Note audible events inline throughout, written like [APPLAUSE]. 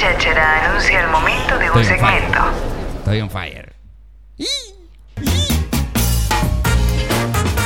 cháchara anuncia el momento de un Estoy on fire. segmento. Estoy on fire.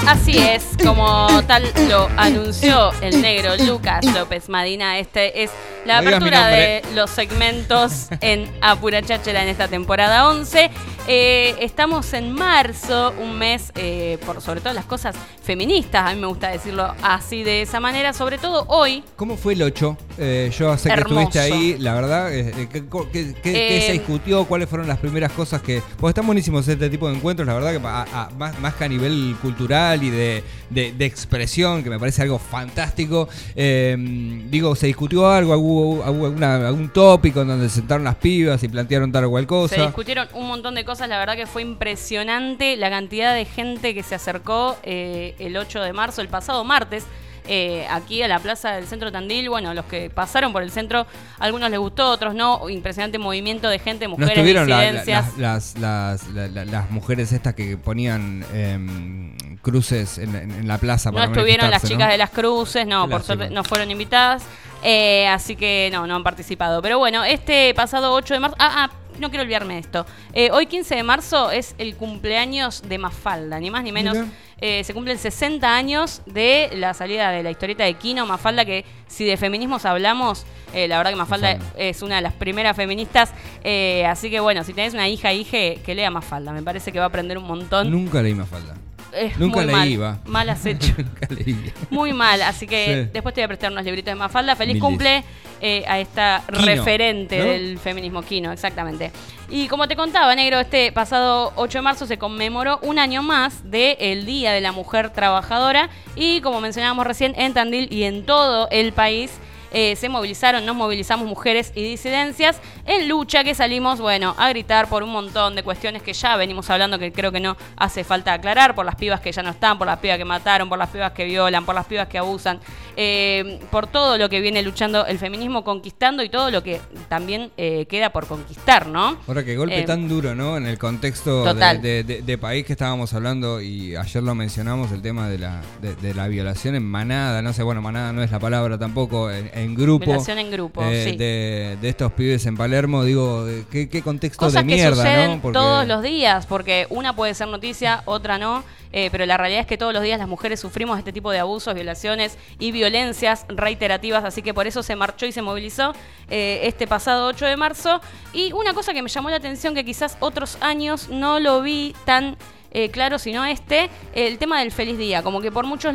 Así es, como tal lo anunció el negro Lucas López Madina, este es la No apertura de los segmentos [LAUGHS] en Apura Cháchara en esta temporada 11. Eh, estamos en marzo, un mes eh, por sobre todo las cosas feministas, a mí me gusta decirlo así de esa manera, sobre todo hoy. ¿Cómo fue el 8? Eh, yo sé que Hermoso. estuviste ahí, la verdad. ¿Qué, qué- qué- qué se discutió? ¿Cuáles fueron las primeras cosas que.? Porque están buenísimos este tipo de encuentros, la verdad, que a- a- más, más que a nivel cultural y de, de- de expresión, que me parece algo fantástico. Digo, ¿se discutió algo? ¿Hubo, alguna- algún tópico en donde se sentaron las pibas y plantearon tal o cual Se cosa? discutieron un montón de cosas, la verdad que fue impresionante la cantidad de gente que se acercó eh, el 8 de marzo, el pasado martes. Eh, aquí a la plaza del centro Tandil, bueno, los que pasaron por el centro, algunos les gustó, otros no. Impresionante movimiento de gente, ¿No mujeres, estuvieron la- la- disidencias. las, las, las, la- las mujeres estas que ponían em, cruces en, en- en la plaza No para estuvieron las chicas ¿no? de las cruces, no, por suerte no fueron invitadas. eh, así que no, no han participado. Pero bueno, este pasado 8 de marzo. Ah, ah, no quiero olvidarme de esto. Eh, hoy 15 de marzo es el cumpleaños de Mafalda, ni más ni menos. Eh, se cumplen 60 años de la salida de la historieta de Kino, Mafalda, que si de feminismos hablamos, eh, la verdad que Mafalda, Mafalda. es una de las primeras feministas. eh, así que bueno, si tenés una hija, hije, que lea Mafalda. Me parece que va a aprender un montón. Nunca leí más falda. Es nunca muy leí, mal. iba. Mal [LAUGHS] has hecho. Nunca leí. Muy mal, así que Sí. después te voy a prestar unos libritos de Mafalda. Feliz Mil cumple eh, a esta Kino, referente ¿no? del feminismo Kino, exactamente. Y como te contaba, Negro, este pasado 8 de marzo se conmemoró un año más del Día de la Mujer Trabajadora y como mencionábamos recién, en Tandil y en todo el país eh, se movilizaron, nos movilizamos mujeres y disidencias en lucha que salimos, bueno, a gritar por un montón de cuestiones que ya venimos hablando que creo que no hace falta aclarar, por las pibas que ya no están, por las pibas que mataron, por las pibas que violan, por las pibas que abusan, eh, por todo lo que viene luchando el feminismo conquistando y todo lo que también eh, queda por conquistar, ¿no? Ahora que golpe Eh, tan duro, ¿no? En el contexto de, Total. de- de- de país que estábamos hablando y ayer lo mencionamos, el tema de la, de, de la violación en manada, no sé, bueno, manada no es la palabra tampoco, en, en grupo. Violación en grupo, sí. de, estos pibes en Palermo, digo, ¿qué, qué contexto Cosas de que mierda, suceden ¿no? Porque- todos los días, porque una puede ser noticia, otra no, pero la realidad es que todos los días las mujeres sufrimos este tipo de abusos, violaciones y violencias reiterativas, así que por eso se marchó y se movilizó eh, este pasado 8 de marzo. Y una cosa que me llamó la atención, que quizás otros años no lo vi tan eh, claro, sino este, el tema del feliz día, como que por muchos,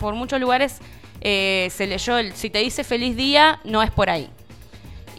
por muchos lugares eh, se leyó el, si te dice feliz día, no es por ahí.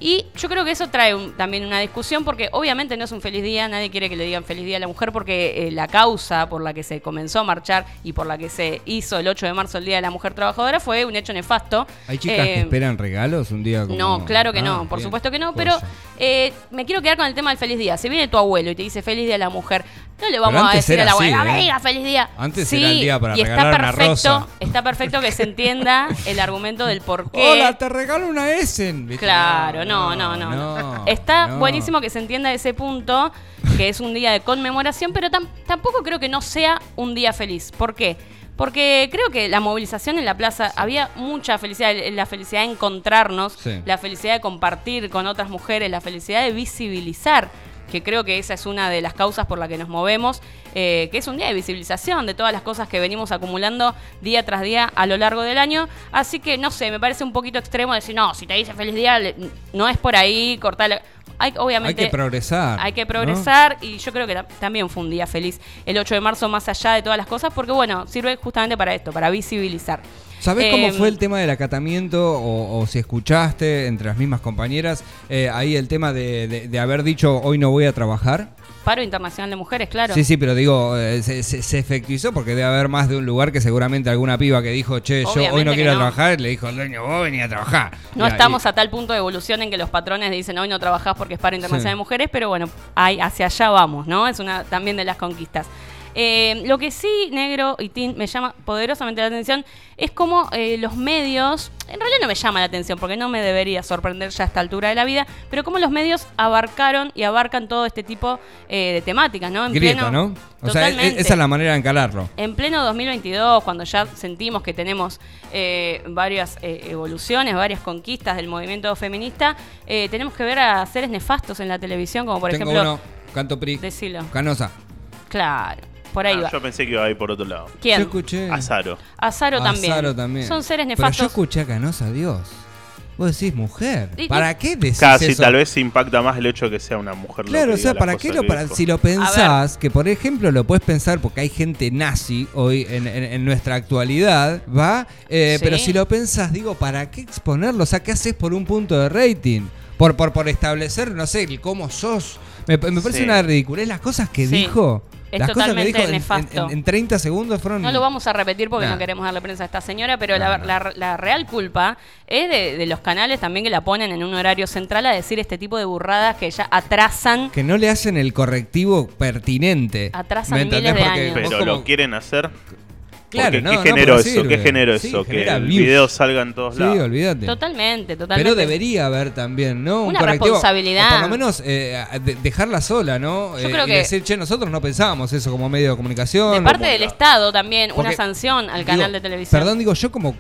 Y yo creo que eso trae un- también una discusión porque obviamente no es un feliz día, nadie quiere que le digan feliz día a la mujer porque eh, la causa por la que se comenzó a marchar y por la que se hizo el 8 de marzo el Día de la Mujer Trabajadora fue un hecho nefasto. ¿Hay chicas que Eh, esperan regalos un día como... no, claro que Ah, no, por bien. supuesto que no, pero eh, me quiero quedar con el tema del feliz día. Si viene tu abuelo y te dice feliz día a la mujer, no le vamos a decir a la abuela, así, ¿eh? feliz día. Antes Sí, era el día para y está una perfecto, rosa. está perfecto que se entienda el argumento del por qué. Hola, te regalo una Essen. Claro, no, no, no. no. Está no. buenísimo que se entienda ese punto, que es un día de conmemoración, pero tam- tampoco creo que no sea un día feliz. ¿Por qué? Porque creo que la movilización en la plaza había mucha felicidad, el- la felicidad de encontrarnos, Sí. la felicidad de compartir con otras mujeres, la felicidad de visibilizar, que creo que esa es una de las causas por la que nos movemos, eh, que es un día de visibilización de todas las cosas que venimos acumulando día tras día a lo largo del año. Así que no sé, me parece un poquito extremo decir, no, si te dice feliz día, no es por ahí, cortar Hay, Hay obviamente, que progresar. hay que ¿no? progresar y yo creo que ta- también fue un día feliz el 8 de marzo más allá de todas las cosas porque bueno, sirve justamente para esto, para visibilizar. ¿Sabés cómo fue el tema del acatamiento o, o si escuchaste entre las mismas compañeras eh, ahí el tema de, de- de haber dicho hoy no voy a trabajar? Paro Internacional de Mujeres, claro. Sí, sí, pero digo, eh, se, se- se efectivizó porque debe haber más de un lugar que seguramente alguna piba que dijo, che, yo hoy no quiero no. trabajar, le dijo al dueño, vos venía a trabajar. No Y- estamos y- a tal punto de evolución en que los patrones dicen hoy no trabajás porque es paro internacional Sí. de mujeres, pero bueno, hay, hacia allá vamos, ¿no? Es una también de las conquistas. Eh, lo que sí, negro y Tin, me llama poderosamente la atención es como eh, los medios, en realidad no me llama la atención porque no me debería sorprender ya a esta altura de la vida, pero como los medios abarcaron y abarcan todo este tipo eh, de temáticas, ¿no? En Grieta, ¿no? O sea, e- Totalmente. esa es la manera de encalarlo. En pleno 2022, cuando ya sentimos que tenemos eh, varias evoluciones, varias conquistas del movimiento feminista, tenemos que ver a seres nefastos en la televisión, como por Tengo ejemplo... uno, Canto Pri, Decilo. Canosa. Claro, por ahí Ah, va. yo pensé que iba a ir por otro lado. ¿Quién? Yo escuché. Azaro. Azaro también. Azaro también. Son seres Pero yo nefastos. escuché a Canosa, Dios. Vos decís mujer. ¿Para qué decís Casi, eso? tal vez impacta más el hecho de que sea una mujer. Claro, o sea, ¿para qué lo para, si lo pensás, que por ejemplo lo puedes pensar porque hay gente nazi hoy en, en- en nuestra actualidad, ¿va? Eh, Sí. Pero si lo pensás, digo, ¿para qué exponerlo? O sea, ¿qué haces por un punto de rating? Por, por, por establecer, no sé, el cómo sos. Me, me parece Sí. una ridiculez. Las cosas que Sí. dijo. Es las cosas que totalmente dijo en- en, nefasto. en- en 30 segundos fueron. No lo vamos a repetir porque Nah. no queremos darle prensa a esta señora, pero la, no. la- la real culpa es de, de los canales también que la ponen en un horario central a decir este tipo de burradas que ya atrasan. Que no le hacen el correctivo pertinente. Atrasan miles de años. Pero como- lo quieren hacer. Claro, Porque no, ¿qué no, generó eso? ¿Qué generó Sí, eso? que el views. video salga en todos Sí, lados. olvídate. Totalmente, totalmente. Pero debería haber también, ¿no? Una correctivo, responsabilidad. o por lo menos eh, de- dejarla sola, ¿no? Yo Eh, creo y que- decir, che, nosotros no pensábamos eso como medio de comunicación. De parte como- del Estado también, una sanción al digo, canal de televisión. Perdón, digo, yo como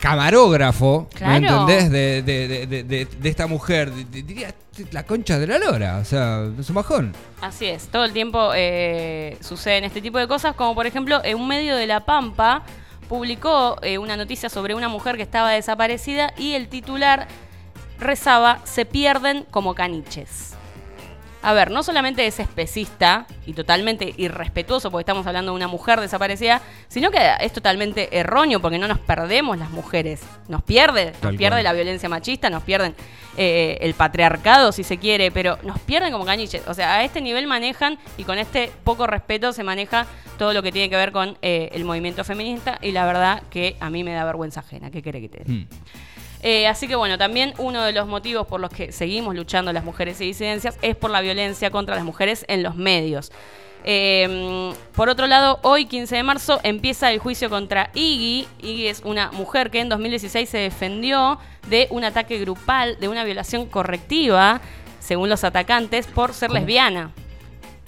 camarógrafo, ¿me Claro. entendés? De, de- de- de- esta mujer, diría la concha de la lora, o sea, es un bajón. Así es, todo el tiempo eh, suceden este tipo de cosas, como por ejemplo, en un medio de La Pampa publicó eh, una noticia sobre una mujer que estaba desaparecida y el titular rezaba, se pierden como caniches. A ver, no solamente es especista y totalmente irrespetuoso porque estamos hablando de una mujer desaparecida, sino que es totalmente erróneo porque no nos perdemos las mujeres. Nos pierde, nos Tal pierde cual. la violencia machista, nos pierden eh, el patriarcado si se quiere, pero nos pierden como caniches. O sea, a este nivel manejan y con este poco respeto se maneja todo lo que tiene que ver con eh, el movimiento feminista y la verdad que a mí me da vergüenza ajena. ¿Qué quiere que te diga? Mm. Eh, así que bueno, también uno de los motivos por los que seguimos luchando las mujeres y disidencias es por la violencia contra las mujeres en los medios. Eh, por otro lado, hoy 15 de marzo empieza el juicio contra Iggy. Iggy es una mujer que en 2016 se defendió de un ataque grupal, de una violación correctiva, según los atacantes, por ser ¿Cómo? lesbiana.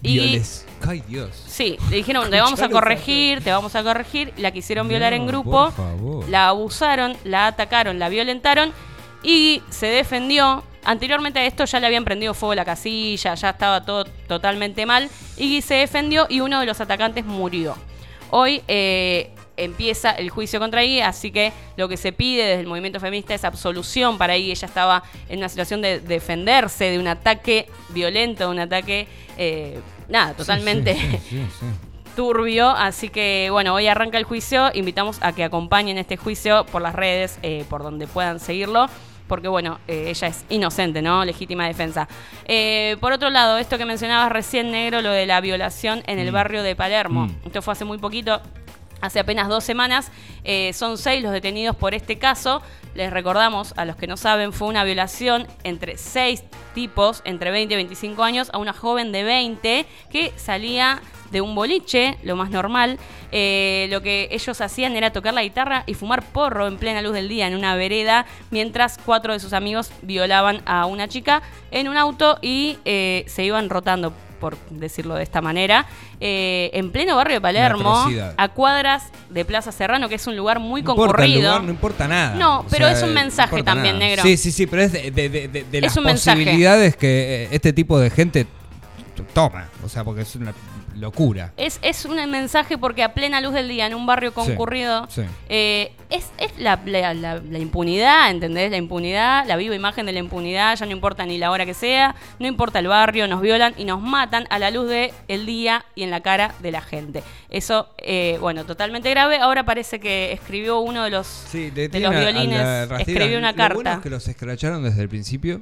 Iggy- Violes. Ay, Dios. Sí, le dijeron, te vamos a corregir, te vamos a corregir. La quisieron violar en grupo, por favor. la abusaron, la atacaron, la violentaron y se defendió. Anteriormente a esto ya le habían prendido fuego la casilla, ya estaba todo totalmente mal. Iggy se defendió y uno de los atacantes murió. Hoy eh, empieza el juicio contra Iggy, así que lo que se pide desde el movimiento feminista es absolución para Iggy. Ella estaba en una situación de defenderse de un ataque violento, de un ataque, eh, nada, totalmente Sí, sí, sí, sí. [LAUGHS] turbio, así que bueno, hoy arranca el juicio, invitamos a que acompañen este juicio por las redes, eh, por donde puedan seguirlo, porque bueno, eh, ella es inocente, ¿no? Legítima defensa. Eh, por otro lado, esto que mencionabas recién, negro, lo de la violación en el Mm. barrio de Palermo, Mm. esto fue hace muy poquito. Hace apenas dos semanas eh, son seis los detenidos por este caso. Les recordamos, a los que no saben, fue una violación entre seis tipos, entre 20 y 25 años, a una joven de 20 que salía de un boliche, lo más normal. Eh, lo que ellos hacían era tocar la guitarra y fumar porro en plena luz del día en una vereda, mientras cuatro de sus amigos violaban a una chica en un auto y eh, se iban rotando por decirlo de esta manera, eh, en pleno barrio de Palermo, a cuadras de Plaza Serrano, que es un lugar muy No importa el concurrido. lugar, no importa nada. No, O pero sea, es un no mensaje también, nada. negro. Sí, sí, sí, pero es de, de- de- de- de Es las mensaje. posibilidades que eh, este tipo de gente toma. O sea, porque es una locura. Es, es un mensaje porque a plena luz del día, en un barrio concurrido, sí. eh, es, es la, la- la- la impunidad, ¿entendés? La impunidad, la viva imagen de la impunidad, ya no importa ni la hora que sea, no importa el barrio, nos violan y nos matan a la luz del día y en la cara de la gente. Eso, eh, bueno, totalmente grave. Ahora parece que escribió uno de los, Sí, de los violines, escribió una Lo bueno carta. es que los escracharon desde el principio.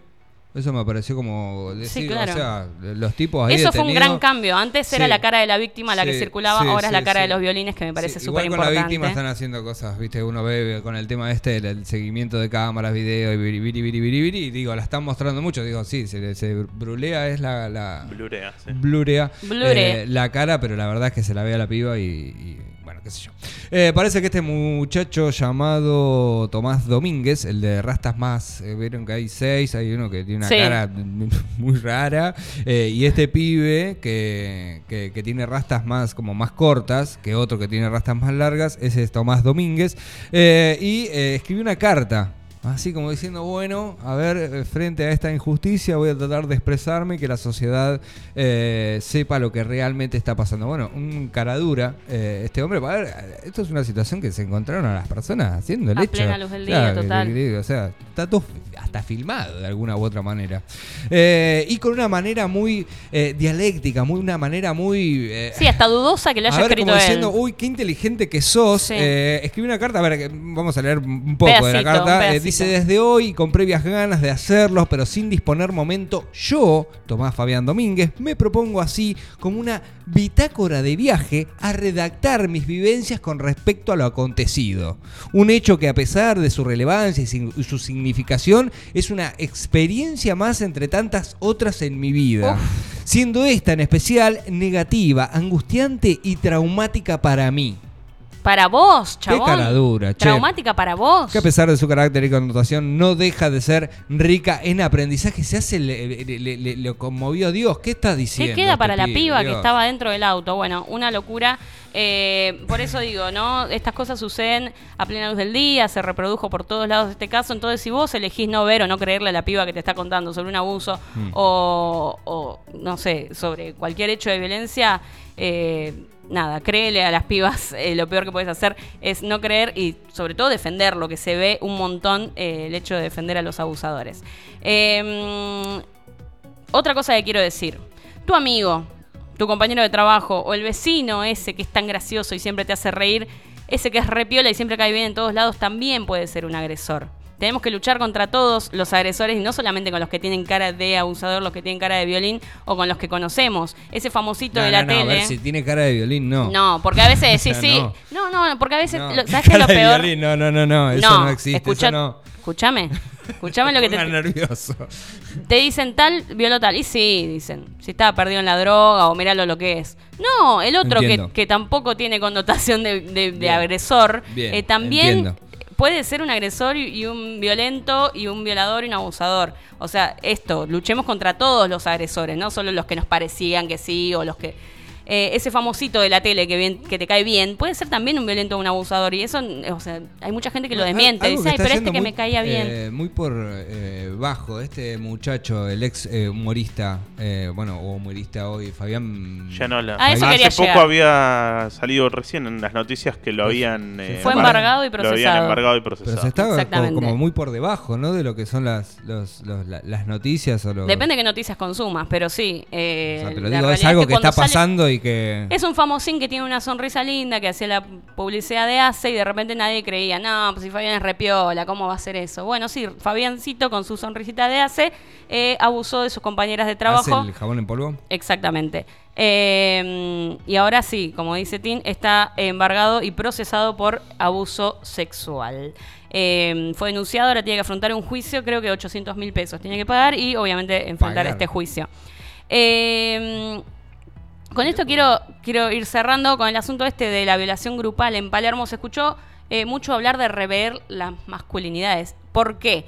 Eso me pareció como decir, claro. o sea, los tipos ahí Eso fue un gran cambio. Antes era Sí. la cara de la víctima la que Sí, circulaba, sí, ahora es la sí, cara de sí. los violines que me parece Sí, súper Igual con la importante. víctima están haciendo cosas, viste, uno ve con el tema este, el, el seguimiento de cámaras, video, y viri, viri, y digo, la están mostrando mucho, digo, sí, se, se brulea, es la... la Blurea, sí. blurea, Blure. eh, la cara, pero la verdad es que se la ve a la piba y, y, qué sé yo. Eh, parece que este muchacho llamado Tomás Domínguez, el de Rastas Más, eh, vieron que hay seis, hay uno que tiene una Sí. cara [LAUGHS] muy rara, eh, y este pibe que, que- que tiene rastas más como más cortas que otro que tiene rastas más largas, ese es Tomás Domínguez, y escribió una carta. Así como diciendo, bueno, a ver, eh, frente a esta injusticia voy a tratar de expresarme y que la sociedad eh, sepa lo que realmente está pasando. Bueno, un cara dura, eh, este hombre, a ver, esto es una situación que se encontraron a las personas haciendo el A hecho. plena luz del día, total. que- o sea, está todo hasta filmado de alguna u otra manera. Eh, y con una manera muy dialéctica, muy una manera muy... Sí, hasta dudosa que lo [LAUGHS] a haya ver, escrito como él. diciendo, uy, qué inteligente que sos. Sí. Escribí una carta, a ver, que vamos a leer un poco de la carta. Pedacito. Dice, desde hoy, con previas ganas de hacerlos, pero sin disponer momento, yo, Tomás Fabián Domínguez, me propongo así, como una bitácora de viaje, a redactar mis vivencias con respecto a lo acontecido. Un hecho que a pesar de su relevancia y su significación, es una experiencia más entre tantas otras en mi vida. Siendo esta en especial negativa, angustiante y traumática para mí. Para vos, chabón. cara dura, che. Traumática para vos. Que a pesar de su carácter y connotación, no deja de ser rica en aprendizaje. Se hace, le, le- le- conmovió Dios. ¿Qué está diciendo? ¿Qué queda este para la pibe? piba que estaba dentro del auto? Bueno, una locura. Eh, por eso digo, ¿no? Estas cosas suceden a plena luz del día, se reprodujo por todos lados este caso. Entonces, si vos elegís no ver o no creerle a la piba que te está contando sobre un abuso Mm. o, o, no sé, sobre cualquier hecho de violencia, eh, nada, créele a las pibas. [LAUGHS] eh, lo peor que puedes hacer es no creer y, sobre todo, defender lo que se ve un montón, eh, el hecho de defender a los abusadores. Eh, otra cosa que quiero decir. Tu amigo, tu compañero de trabajo o el vecino ese que es tan gracioso y siempre te hace reír, ese que es repiola y siempre cae bien en todos lados, también puede ser un agresor. Tenemos que luchar contra todos los agresores y no solamente con los que tienen cara de abusador, los que tienen cara de violín o con los que conocemos. Ese famosito No, de la no, no, tele. A ver, si tiene cara de violín, no. No, porque a veces sí, [LAUGHS] sí. no. No, no, porque a veces, lo- ¿sabes [LAUGHS] qué es lo peor? violín, no, no, no, no. Eso no, existe. escucha- eso no. Escúchame. Escúchame lo que [LAUGHS] te, nervioso. te dicen tal, violó tal. Y sí, dicen. Si estaba perdido en la droga o miralo lo que es. No, el otro que, que tampoco tiene connotación de, de- de Bien. agresor, Bien, eh, también entiendo. Puede ser un agresor y, un violento y un violador y un abusador. O sea, esto, luchemos contra todos los agresores, no solo los que nos parecían que sí o los que... eh, ese famosito de la tele que, bien, que te cae bien puede ser también un violento o un abusador y eso, o sea, hay mucha gente que lo desmiente. Algo Dice, que ay, pero este que muy, me caía bien. eh, muy por eh, bajo, este muchacho, el ex eh, humorista, eh, bueno, o humorista hoy, Fabián. Yanola. A eso Hace poco llegar. había salido recién en las noticias que lo habían. eh, Fue embar- embargado y Lo habían procesado. embargado y Pero se Exactamente. como muy por debajo, ¿no? De lo que son las, los- los- la- las noticias o lo- Depende de qué noticias consumas, pero sí. eh, O sea, te lo la digo, es algo que que está sale- pasando y que. Es un famosín que tiene una sonrisa linda, que hacía la publicidad de ACE y de repente nadie creía, no, pues si Fabián es repiola, ¿cómo va a hacer eso? Bueno, sí, Fabiancito con su sonrisita de ACE eh, abusó de sus compañeras de trabajo. ¿Hace el jabón en polvo? Exactamente. Eh, y ahora sí, como dice Tin, está embargado y procesado por abuso sexual. Eh, fue denunciado, ahora tiene que afrontar un juicio, creo que 800 mil pesos tiene que pagar y obviamente enfrentar Pagar. este juicio. Eh, con esto quiero, quiero ir cerrando con el asunto este de la violación grupal en Palermo. Se escuchó eh, mucho hablar de rever las masculinidades. ¿Por qué?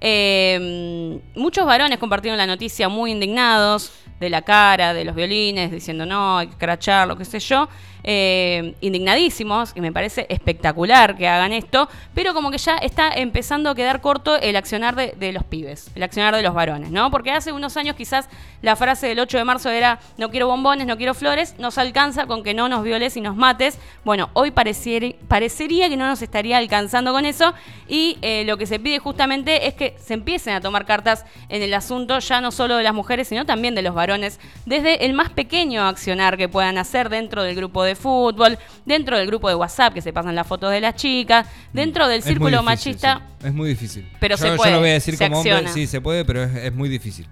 Eh, muchos varones compartieron la noticia muy indignados de la cara, de los violines, diciendo no, hay que cracharlo, qué sé yo. Eh, indignadísimos, y me parece espectacular que hagan esto, pero como que ya está empezando a quedar corto el accionar de, los pibes, el accionar de los varones, ¿no? Porque hace unos años quizás la frase del 8 de marzo era no quiero bombones, no quiero flores, nos alcanza con que no nos violes y nos mates. Bueno, hoy parecería que no nos estaría alcanzando con eso y eh, lo que se pide justamente es que se empiecen a tomar cartas en el asunto, ya no solo de las mujeres, sino también de los varones, desde el más pequeño accionar que puedan hacer dentro del grupo de de fútbol, dentro del grupo de WhatsApp que se pasan las fotos de las chicas, dentro del Es círculo difícil, machista. sí. Es muy difícil. Pero yo, se yo puede, lo voy a decir se como hombre, sí, se puede, pero es, es muy difícil.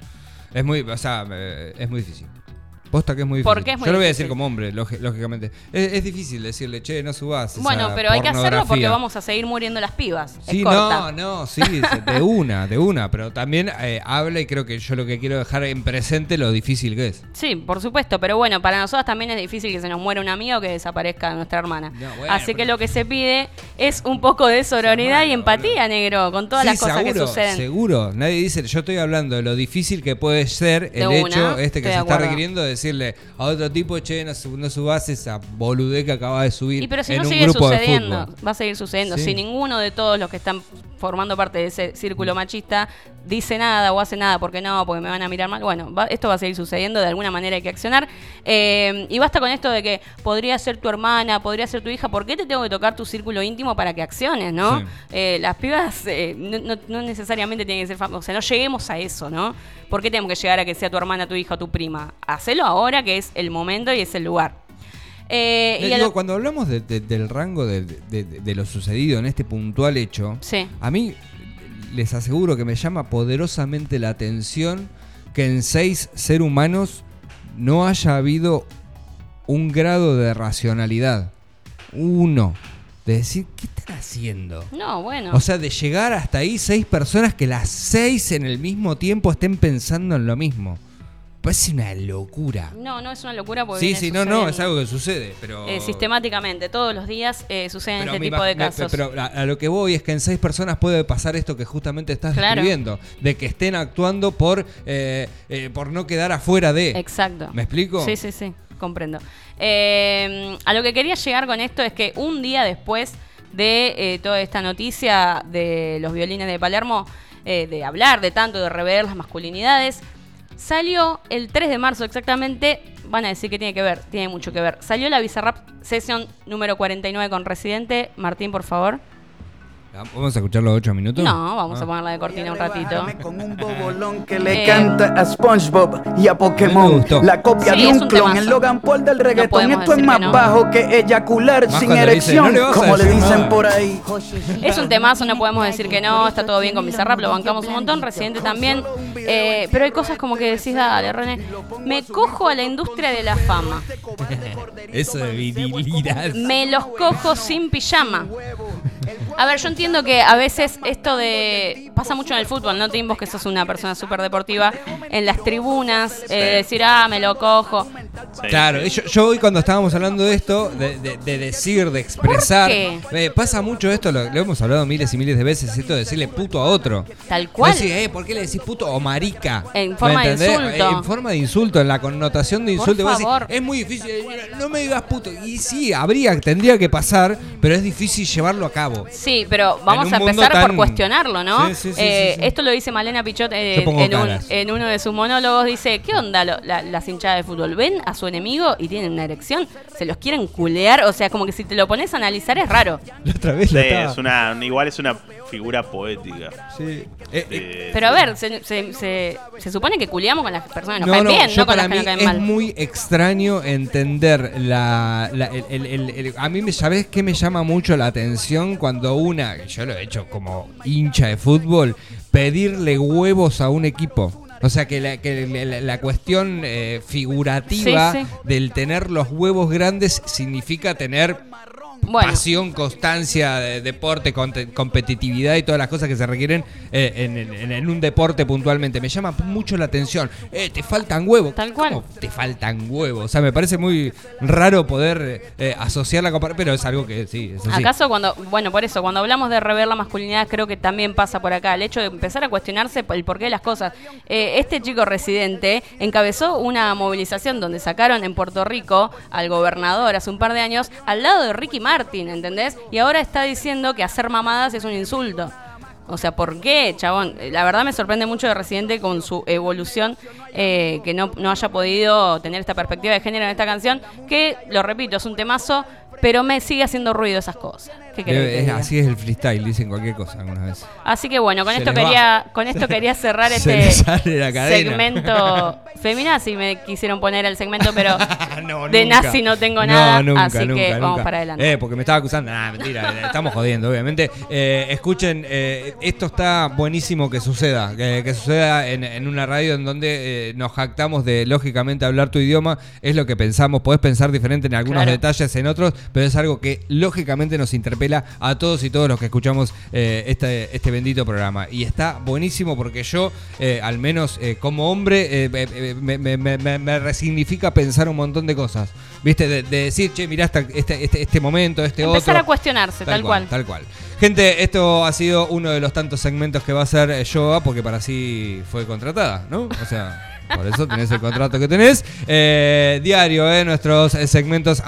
Es muy, o sea, eh, es muy difícil. Posta que es muy difícil. ¿Por qué es muy Yo lo voy a difícil? decir como hombre, lógi- lógicamente. Es, es difícil decirle, che, no subas. Bueno, pero hay que hacerlo porque pornografía". vamos a seguir muriendo las pibas. Sí, es no, corta. no, sí, de [LAUGHS] una, de una. Pero también eh, habla y creo que yo lo que quiero dejar en presente lo difícil que es. Sí, por supuesto, pero bueno, para nosotros también es difícil que se nos muera un amigo o que desaparezca nuestra hermana. No, bueno, Así que pero- lo que se pide es un poco de sororidad y empatía, negro, con todas Sí, las cosas seguro, que suceden. Seguro, nadie dice, yo estoy hablando de lo difícil que puede ser De el una, hecho este estoy que de se está acuerdo. requiriendo de decirle a otro tipo, che, no, no subas esa boludez que acaba de subir Y pero si en no un sigue grupo sucediendo, va a seguir sucediendo. Sí. Si ninguno de todos los que están formando parte de ese círculo machista dice nada o hace nada porque no, porque me van a mirar mal, bueno, va- esto va a seguir sucediendo, de alguna manera hay que accionar. Eh, y basta con esto de que podría ser tu hermana, podría ser tu hija, ¿por qué te tengo que tocar tu círculo íntimo para que acciones, no? Sí. Eh, las pibas eh, no, no- no necesariamente tienen que ser famosas, o sea, no lleguemos a eso, ¿no? ¿Por qué tenemos que llegar a que sea tu hermana, tu hija o tu prima? Hacelo ahora que es el momento y es el lugar. Eh, y digo, lo- cuando hablamos de- de- del rango de, lo sucedido en este puntual hecho, Sí. a mí les aseguro que me llama poderosamente la atención que en seis ser humanos no haya habido un grado de racionalidad. Uno. De decir, ¿qué están haciendo? No, bueno. O sea, de llegar hasta ahí seis personas que las seis en el mismo tiempo estén pensando en lo mismo. Parece una locura. no, no es una locura porque Sí, sí, no, no, es algo que sucede, pero... eh, sistemáticamente, todos los días eh, suceden Pero este tipo de me- casos. Pero a, a lo que voy es que en seis personas puede pasar esto que justamente estás Claro. describiendo. De que estén actuando por, eh, eh, por no quedar afuera de... Exacto. ¿Me explico? Sí, sí, sí, comprendo. A lo que quería llegar con esto es que un día después de toda esta noticia de los violines de Palermo, de hablar de tanto, de rever las masculinidades, salió el 3 de marzo exactamente, van a decir que tiene que ver, tiene mucho que ver, salió la Bizarrap Session número 49 con Residente. Martín, por favor. ¿Vamos a escuchar los ocho minutos? No, vamos Ah. a ponerla de cortina un ratito. Con un [LAUGHS] bobolón que le Eh. canta a SpongeBob y a Me Pokémon. La copia Sí, de un un clon, temazo. el Logan Paul del reggaetón. Esto es más no. bajo que eyacular Más sin dice, erección, "No le vas a como le dicen nada". por ahí. Es un temazo, no podemos decir que no, está todo bien con Bizarrap, lo bancamos un montón, Residente también. Eh, pero hay cosas como que decís, dale, René, me cojo a la industria de la fama. [LAUGHS] Eso de virilidad. Me los cojo sin pijama. A ver, yo entiendo que a veces esto de. pasa mucho en el fútbol, ¿no, Tim? Vos que sos una persona súper deportiva. En las tribunas, eh, decir, ah, me lo cojo. Sí, Claro, yo, yo hoy cuando estábamos hablando de esto, de, de- de decir, de expresar, qué? eh, pasa mucho esto, lo, lo hemos hablado miles y miles de veces, esto de decirle puto a otro. Tal cual. No decís, eh, ¿por qué le decís puto o marica? En ¿Me forma de entendés? insulto. En forma de insulto, en la connotación de Por insulto. Decís, favor. es muy difícil, no me digas puto. Y sí, habría, tendría que pasar, pero es difícil llevarlo a cabo. Sí, pero vamos a empezar por cuestionarlo, ¿no? Sí, sí, sí, Eh, sí, sí. Esto lo dice Malena Pichot eh, en, un- en uno de sus monólogos. Dice, ¿qué onda lo- la- las hinchadas de fútbol? ¿Ven a su enemigo y tienen una erección? ¿Se los quieren culear? O sea, como que si te lo pones a analizar es raro. La otra vez Sí, la estaba- es una, igual es una figura poética. Sí. Eh, eh, Pero a ver, se, se- se- se supone que culeamos con las personas que nos No, caen no, bien, no con las que nos caen es mal. muy extraño entender la, la- el- el- el- el- a mí me sabes qué me llama mucho la atención cuando una, yo lo he hecho como hincha de fútbol, pedirle huevos a un equipo. O sea que la, que la- la cuestión eh, figurativa Sí, sí. del tener los huevos grandes significa tener Bueno, pasión, constancia, de- deporte, competitividad y todas las cosas que se requieren eh, en, en- en un deporte puntualmente. Me llama mucho la atención. Eh, te faltan huevos. Tal cual. ¿Cómo te faltan huevos? O sea, me parece muy raro poder eh, asociar la comparación, pero es algo que sí, es así. ¿Acaso cuando, bueno, por eso, cuando hablamos de rever la masculinidad, creo que también pasa por acá, el hecho de empezar a cuestionarse el porqué de las cosas. Eh, este chico residente encabezó una movilización donde sacaron en Puerto Rico al gobernador hace un par de años al lado de Ricky Martin, ¿entendés? Y ahora está diciendo que hacer mamadas es un insulto. O sea, ¿por qué, chabón? La verdad me sorprende mucho de Residente con su evolución, eh, que no, no haya podido tener esta perspectiva de género en esta canción, que, lo repito, es un temazo, pero me sigue haciendo ruido esas cosas. Así es el freestyle, dicen cualquier cosa algunas veces. Así que bueno, con Se esto va. quería, con esto quería cerrar [LAUGHS] este segmento feminazi me quisieron poner el segmento, pero [LAUGHS] No, de nunca. nazi no tengo nada, nunca, así que vamos para adelante. Eh, porque me estaba acusando. Nah, mentira, eh, estamos jodiendo, obviamente. Eh, escuchen, eh, esto está buenísimo que suceda. Que, que suceda en, en una radio en donde eh, nos jactamos de, lógicamente, hablar tu idioma. Es lo que pensamos. Podés pensar diferente en algunos Claro. detalles, en otros, pero es algo que, lógicamente, nos interpela a todos y todos los que escuchamos eh, este, este bendito programa. Y está buenísimo porque yo, eh, al menos eh, como hombre, me, me- me- me- me resignifica pensar un montón de cosas. ¿Viste? De, de decir, che, mirá esta- este, este, este momento, este Empezar otro. a cuestionarse, tal, cual. Tal cual. Gente, esto ha sido uno de los tantos segmentos que va a hacer Yoga porque para sí fue contratada, ¿no? O sea, por eso tenés el contrato que tenés. Eh, diario, ¿eh? Nuestros segmentos